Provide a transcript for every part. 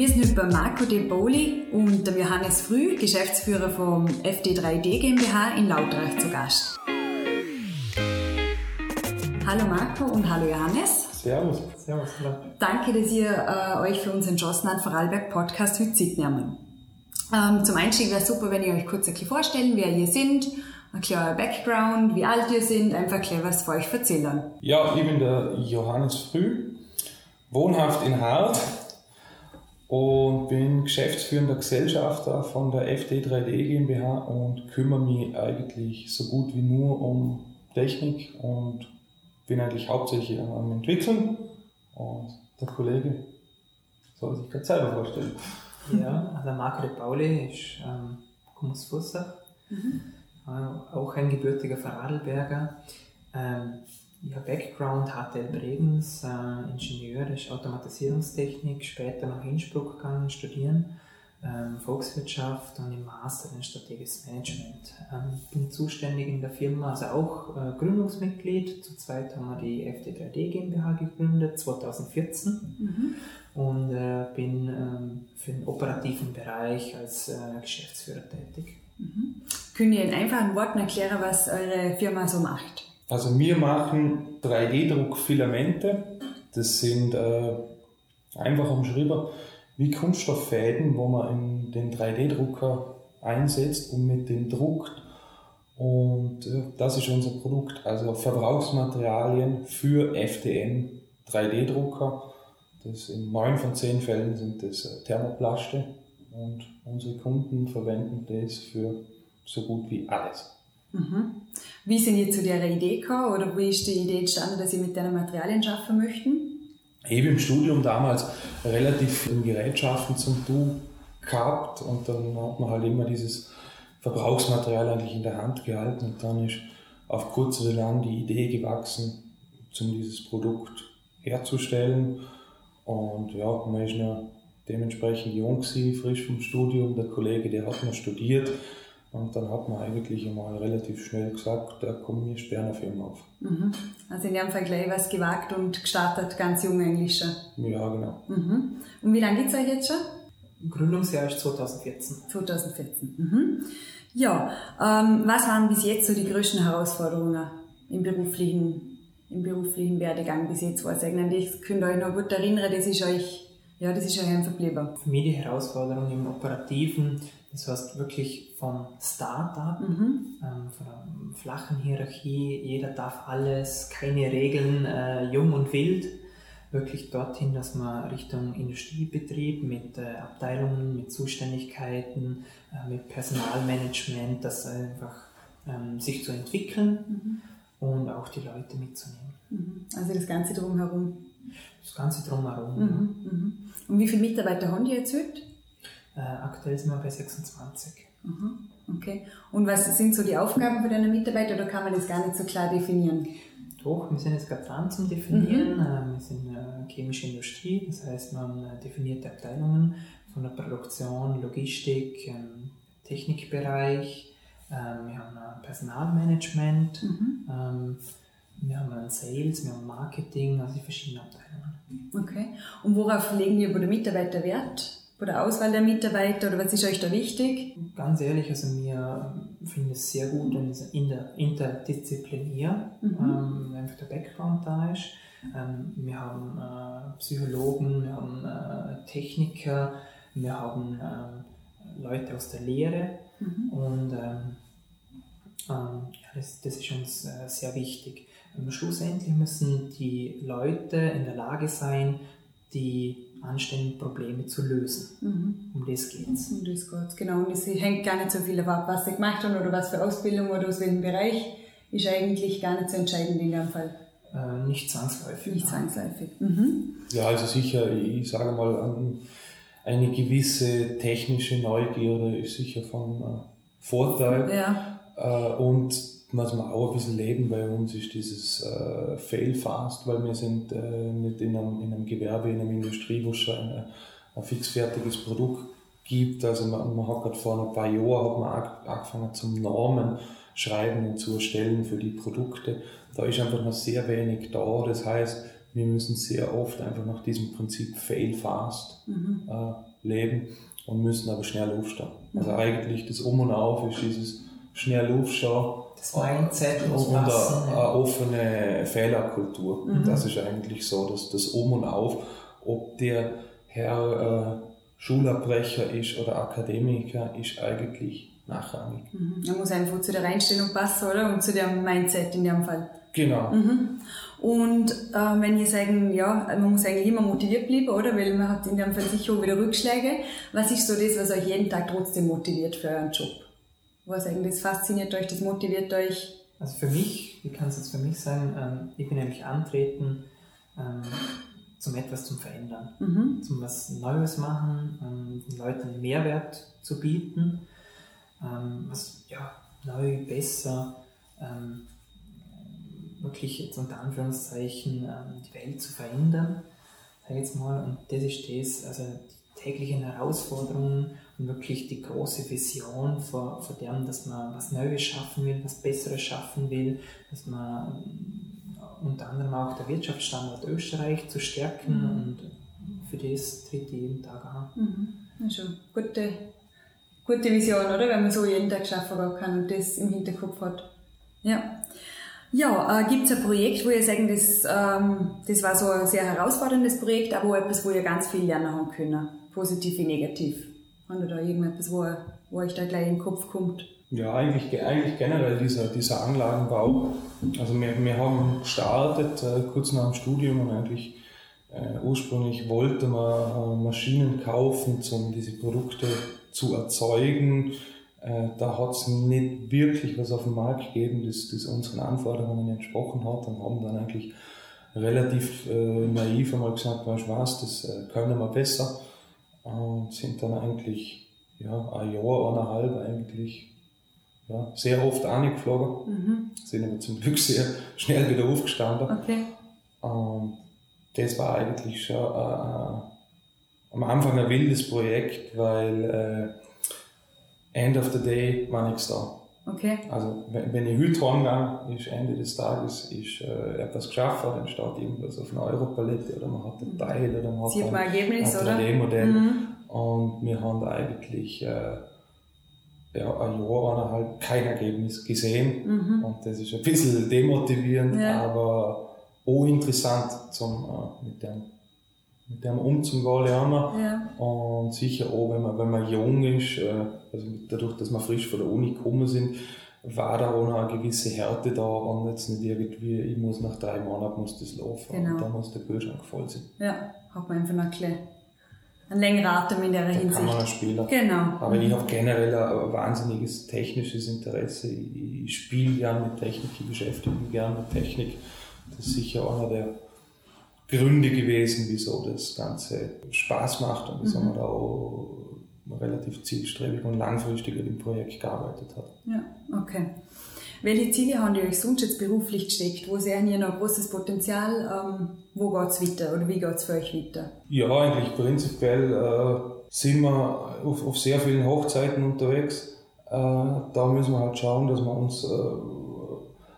Wir sind heute bei Marco De Boli und dem Johannes Früh, Geschäftsführer vom FD3D GmbH in Lautrach zu Gast. Hallo Marco und hallo Johannes. Servus. Servus. Danke, dass ihr äh, euch für uns entschlossen habt, Vorarlberg Podcast heute Zeit nehmen. Ähm, zum Einstieg wäre super, wenn ihr euch kurz ein bisschen vorstellen, wer ihr sind, ein kleiner Background, wie alt ihr sind, einfach ein was für euch erzählen. Ja, ich bin der Johannes Früh, wohnhaft in Hart und bin geschäftsführender Gesellschafter von der FD3D GmbH und kümmere mich eigentlich so gut wie nur um Technik und bin eigentlich hauptsächlich am Entwickeln und der Kollege soll sich gerade selber vorstellen. Ja, also Marco de Pauli ist ähm, aus Fussach, mhm. äh, auch ein gebürtiger Vorarlberger. Ähm, ja, Background HTL Bregenz, äh, Ingenieur ist Automatisierungstechnik, später nach Innsbruck gegangen studieren, ähm, Volkswirtschaft und im Master in strategisches Management. Ähm, bin zuständig in der Firma, also auch äh, Gründungsmitglied. Zu zweit haben wir die FD3D GmbH gegründet, 2014. Mhm. Und äh, bin ähm, für den operativen Bereich als äh, Geschäftsführer tätig. Mhm. Können ihr in einfachen Worten erklären, was eure Firma so macht? Also wir machen 3D-Druckfilamente. Das sind äh, einfach umschrieben wie Kunststofffäden, wo man in den 3D-Drucker einsetzt und mit dem druckt. Und äh, das ist unser Produkt, also Verbrauchsmaterialien für FDM 3D-Drucker. Das in neun von zehn Fällen sind das äh, Thermoplaste und unsere Kunden verwenden das für so gut wie alles. Mhm. Wie sind Sie zu der Idee gekommen oder wie ist die Idee entstanden, dass Sie mit diesen Materialien schaffen möchten? Eben im Studium damals relativ viele Gerätschaften zum Du gehabt und dann hat man halt immer dieses Verbrauchsmaterial eigentlich in der Hand gehalten und dann ist auf kurz oder lang die Idee gewachsen, um dieses Produkt herzustellen. Und ja, man ist ja dementsprechend jung gewesen, frisch vom Studium. Der Kollege, der hat noch studiert und dann hat man eigentlich einmal relativ schnell gesagt, da kommen wir Sternefirma auf. Mhm. Also in dem Fall gleich was gewagt und gestartet, ganz jung eigentlich schon. Ja, genau. Mhm. Und wie lange gibt es euch jetzt schon? Gründungsjahr ist 2014. 2014. Mhm. Ja, ähm, was waren bis jetzt so die größten Herausforderungen im beruflichen, im beruflichen Werdegang bis jetzt? Was könnt ihr euch noch gut erinnern, das ist euch, ja, das ist euch einfach geblieben. Für mich die Herausforderung im Operativen, das heißt wirklich vom Start-up, mhm. ähm, von einer flachen Hierarchie, jeder darf alles, keine Regeln, äh, jung und wild, wirklich dorthin, dass man Richtung Industriebetrieb mit äh, Abteilungen, mit Zuständigkeiten, äh, mit Personalmanagement, das einfach ähm, sich zu entwickeln mhm. und auch die Leute mitzunehmen. Mhm. Also das Ganze drumherum. Das Ganze drumherum. Mhm. Ja. Mhm. Und wie viele Mitarbeiter haben die jetzt heute? Äh, aktuell sind wir bei 26. Mhm. Okay. Und was sind so die Aufgaben für deine Mitarbeiter oder kann man das gar nicht so klar definieren? Doch, wir sind jetzt gerade dran zum Definieren. Mhm. Äh, wir sind äh, chemische Industrie, das heißt, man äh, definiert Abteilungen von der Produktion, Logistik, ähm, Technikbereich. Ähm, wir haben ein Personalmanagement, mhm. Wir haben ein Sales, wir haben Marketing, also die verschiedenen Abteilungen. Okay. Und worauf legen wir bei den Mitarbeitern Wert? bei der Auswahl der Mitarbeiter oder was ist euch da wichtig? Ganz ehrlich, also wir finden es sehr gut, wenn es in der interdisziplinär mhm. ähm, einfach der Background da ist. Ähm, wir haben äh, Psychologen, wir haben äh, Techniker, wir haben äh, Leute aus der Lehre mhm. und ähm, ähm ja, das, das, ist uns äh, sehr wichtig. Ähm, schlussendlich müssen die Leute in der Lage sein, die anständigen Probleme zu lösen. Mhm. Um das geht es. Um das geht's, genau. Und es hängt gar nicht so viel ab, was sie gemacht haben oder was für Ausbildung oder aus welchem Bereich, ist eigentlich gar nicht so entscheidend in dem Fall. Äh, nicht zwangsläufig. Nicht zwangsläufig. Mhm. Ja, also sicher, ich sage mal, eine gewisse technische Neugierde ist sicher von äh, Vorteil. Ja. Äh, und was wir auch ein bisschen leben bei uns, ist dieses äh, Fail fast, weil wir sind äh, nicht in einem, in einem Gewerbe, in einer Industrie, wo es schon ein, ein fixfertiges Produkt gibt. Also man, man hat gerade vor ein paar Jahren hat man angefangen zum Normen schreiben und zu erstellen für die Produkte. Da ist einfach noch sehr wenig da. Das heißt, wir müssen sehr oft einfach nach diesem Prinzip Fail fast mhm. äh, leben und müssen aber schnell aufstehen. Also eigentlich das Um und Auf ist dieses schnell aufstehen. Das Mindset und, und eine, eine, offene Fehlerkultur. Mhm. Das ist eigentlich so, dass das Um und Auf, ob der Herr äh, Schulabbrecher ist oder Akademiker, ist eigentlich nachrangig. Mhm. Er muss einfach zu der Einstellung passen, oder? Und zu dem Mindset in dem Fall. Genau. Mhm. Und äh, wenn ihr sagen, ja, man muss eigentlich immer motiviert bleiben, oder? Weil man hat in dem Fall sicher auch wieder Rückschläge. Was ist so das, was euch jeden Tag trotzdem motiviert für euren Job? Was eigentlich das fasziniert euch, das motiviert euch? Also für mich, wie kann es jetzt für mich sein, ähm, ich bin eigentlich antreten, ähm, zum etwas zum Verändern, mhm. zum was Neues machen, ähm, den Leuten Mehrwert zu bieten, was ja, neu, besser, wirklich jetzt unter Anführungszeichen die Welt zu verändern, sage jetzt mal. Und das ist das, also täglichen Herausforderungen und wirklich die große Vision vor, vor dem, dass man was Neues schaffen will, was Besseres schaffen will, dass man ähm, unter anderem auch der Wirtschaftsstandort Österreich zu stärken mhm. und für das tritt jeden Tag an. Mhm. Also, gute, gute Vision, oder? Wenn man so jeden Tag schaffen kann und das im Hinterkopf hat. Ja. Ja, äh, gibt es ein Projekt, wo ihr sagen, das, ähm, das war so ein sehr herausforderndes Projekt, aber auch etwas, wo ihr ganz viel lernen haben können? Positiv wie negativ? Haben da irgendetwas, wo, wo euch da gleich in den Kopf kommt? Ja, eigentlich, eigentlich generell dieser, dieser Anlagenbau. Also wir, wir haben gestartet äh, kurz nach dem Studium und eigentlich äh, ursprünglich wollte man äh, Maschinen kaufen, um diese Produkte zu erzeugen äh, da hat es nicht wirklich was auf dem Markt gegeben, das, das unseren Anforderungen entsprochen hat und haben dann eigentlich relativ äh, naiv einmal gesagt, weißt du was, das äh, können wir besser und sind dann eigentlich ja, ein Jahr, eineinhalb eigentlich ja, sehr oft angeflogen, mhm. sind aber zum Glück sehr schnell wieder aufgestanden. Okay. Und das war eigentlich schon äh, äh am Anfang ein wildes Projekt, weil äh, end of the day war nichts da. Okay. Also wenn, wenn ich heute heimgehe, ist Ende des Tages ist, äh, etwas geschafft, dann steht irgendwas auf einer Europalette oder man hat ein Teil oder man hat Sieht ein, Ergebnis, ein 3D-Modell. Mhm. Und wir haben eigentlich äh, ja, ein Jahr, eineinhalb kein Ergebnis gesehen. Mhm. Und das ist ein bisschen demotivierend, ja. aber auch interessant zum, äh, mit dem mit dem umzugehen lernen. Ja. Und sicher auch, wenn man, wenn man jung ist, äh, also dadurch, dass wir frisch von der Uni gekommen sind, war da auch noch eine gewisse Härte da und jetzt nicht irgendwie, ich muss nach drei Monaten muss das laufen genau. und dann muss der Kühlschrank voll sein. Ja, hat man einfach noch ein einen längeren Atem in der da Hinsicht. kann man spielen. Genau. Aber mhm. ich habe generell ein wahnsinniges technisches Interesse. Ich, ich spiele gerne mit Technik, ich beschäftige mich gerne mit Technik. Das ist sicher einer der Gründe gewesen, wieso das Ganze Spaß macht und wieso mhm. man da auch relativ zielstrebig und langfristig an dem Projekt gearbeitet hat. Ja, okay. Welche Ziele haben die euch sonst jetzt beruflich gesteckt? Wo sehen ihr noch großes Potenzial? Ähm, wo geht es weiter oder wie geht es für euch weiter? Ja, eigentlich prinzipiell äh, sind wir auf, auf, sehr vielen Hochzeiten unterwegs. Äh, da müssen wir halt schauen, dass wir uns äh,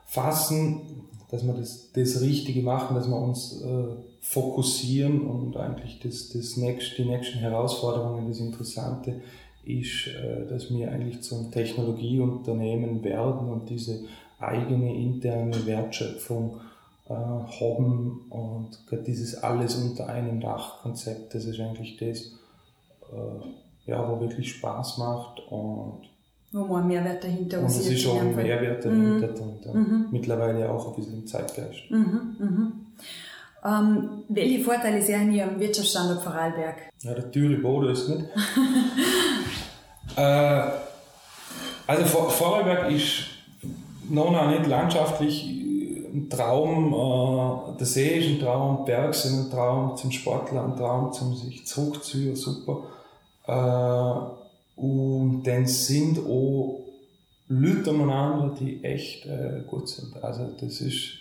fassen, dass wir das, das Richtige machen, dass wir uns äh, fokussieren und eigentlich das, das nächst, die nächsten Herausforderungen, das Interessante ist, äh, dass wir eigentlich zum Technologieunternehmen werden und diese eigene interne Wertschöpfung äh, haben und dieses alles unter einem Dach-Konzept, das ist eigentlich das, äh, ja, wo wirklich Spaß macht und wo man einen Mehrwert dahinter Und es ist auch ein Mehrwert dahinter mhm. und mhm. mittlerweile auch ein bisschen im Zeitgeist. Mhm. mhm. Ähm, welche Vorteile sehen ihr am Wirtschaftsstandort Vorarlberg? Ja, der teure Boden ist nicht. äh, also Vorarlberg ist noch nicht landschaftlich ein Traum, äh, der See ist ein Traum, Berg sind ein Traum, zum Sportler ein Traum, zum sich zurückziehen, super. Äh, und dann sind auch Leute miteinander, die echt äh, gut sind. Also das ist,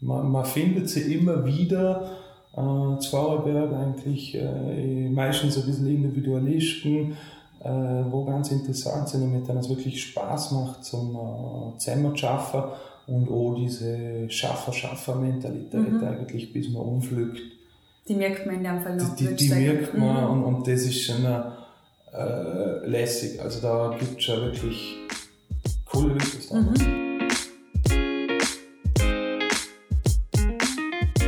man, man findet sie immer wieder, äh, Zwaberberg eigentlich, äh, meistens ein bisschen Individualisten, äh, wo ganz interessant sind und mit denen es wirklich Spaß macht zum äh, zusammen zu schaffen und auch diese Schaffer-Schaffer-Mentalität mhm. eigentlich, bis man umflügt Die merkt man in dem Fall noch. Die, die, die merkt man mhm. und, und das ist schon äh, lässig. Also da gibt es schon wirklich coole Leute. Mhm.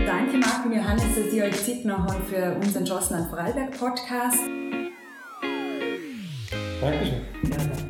Danke Marco und Johannes, dass ihr euch Zeit noch haben für unseren Jocelyn Vorarlberg Podcast. Dankeschön. Gerne.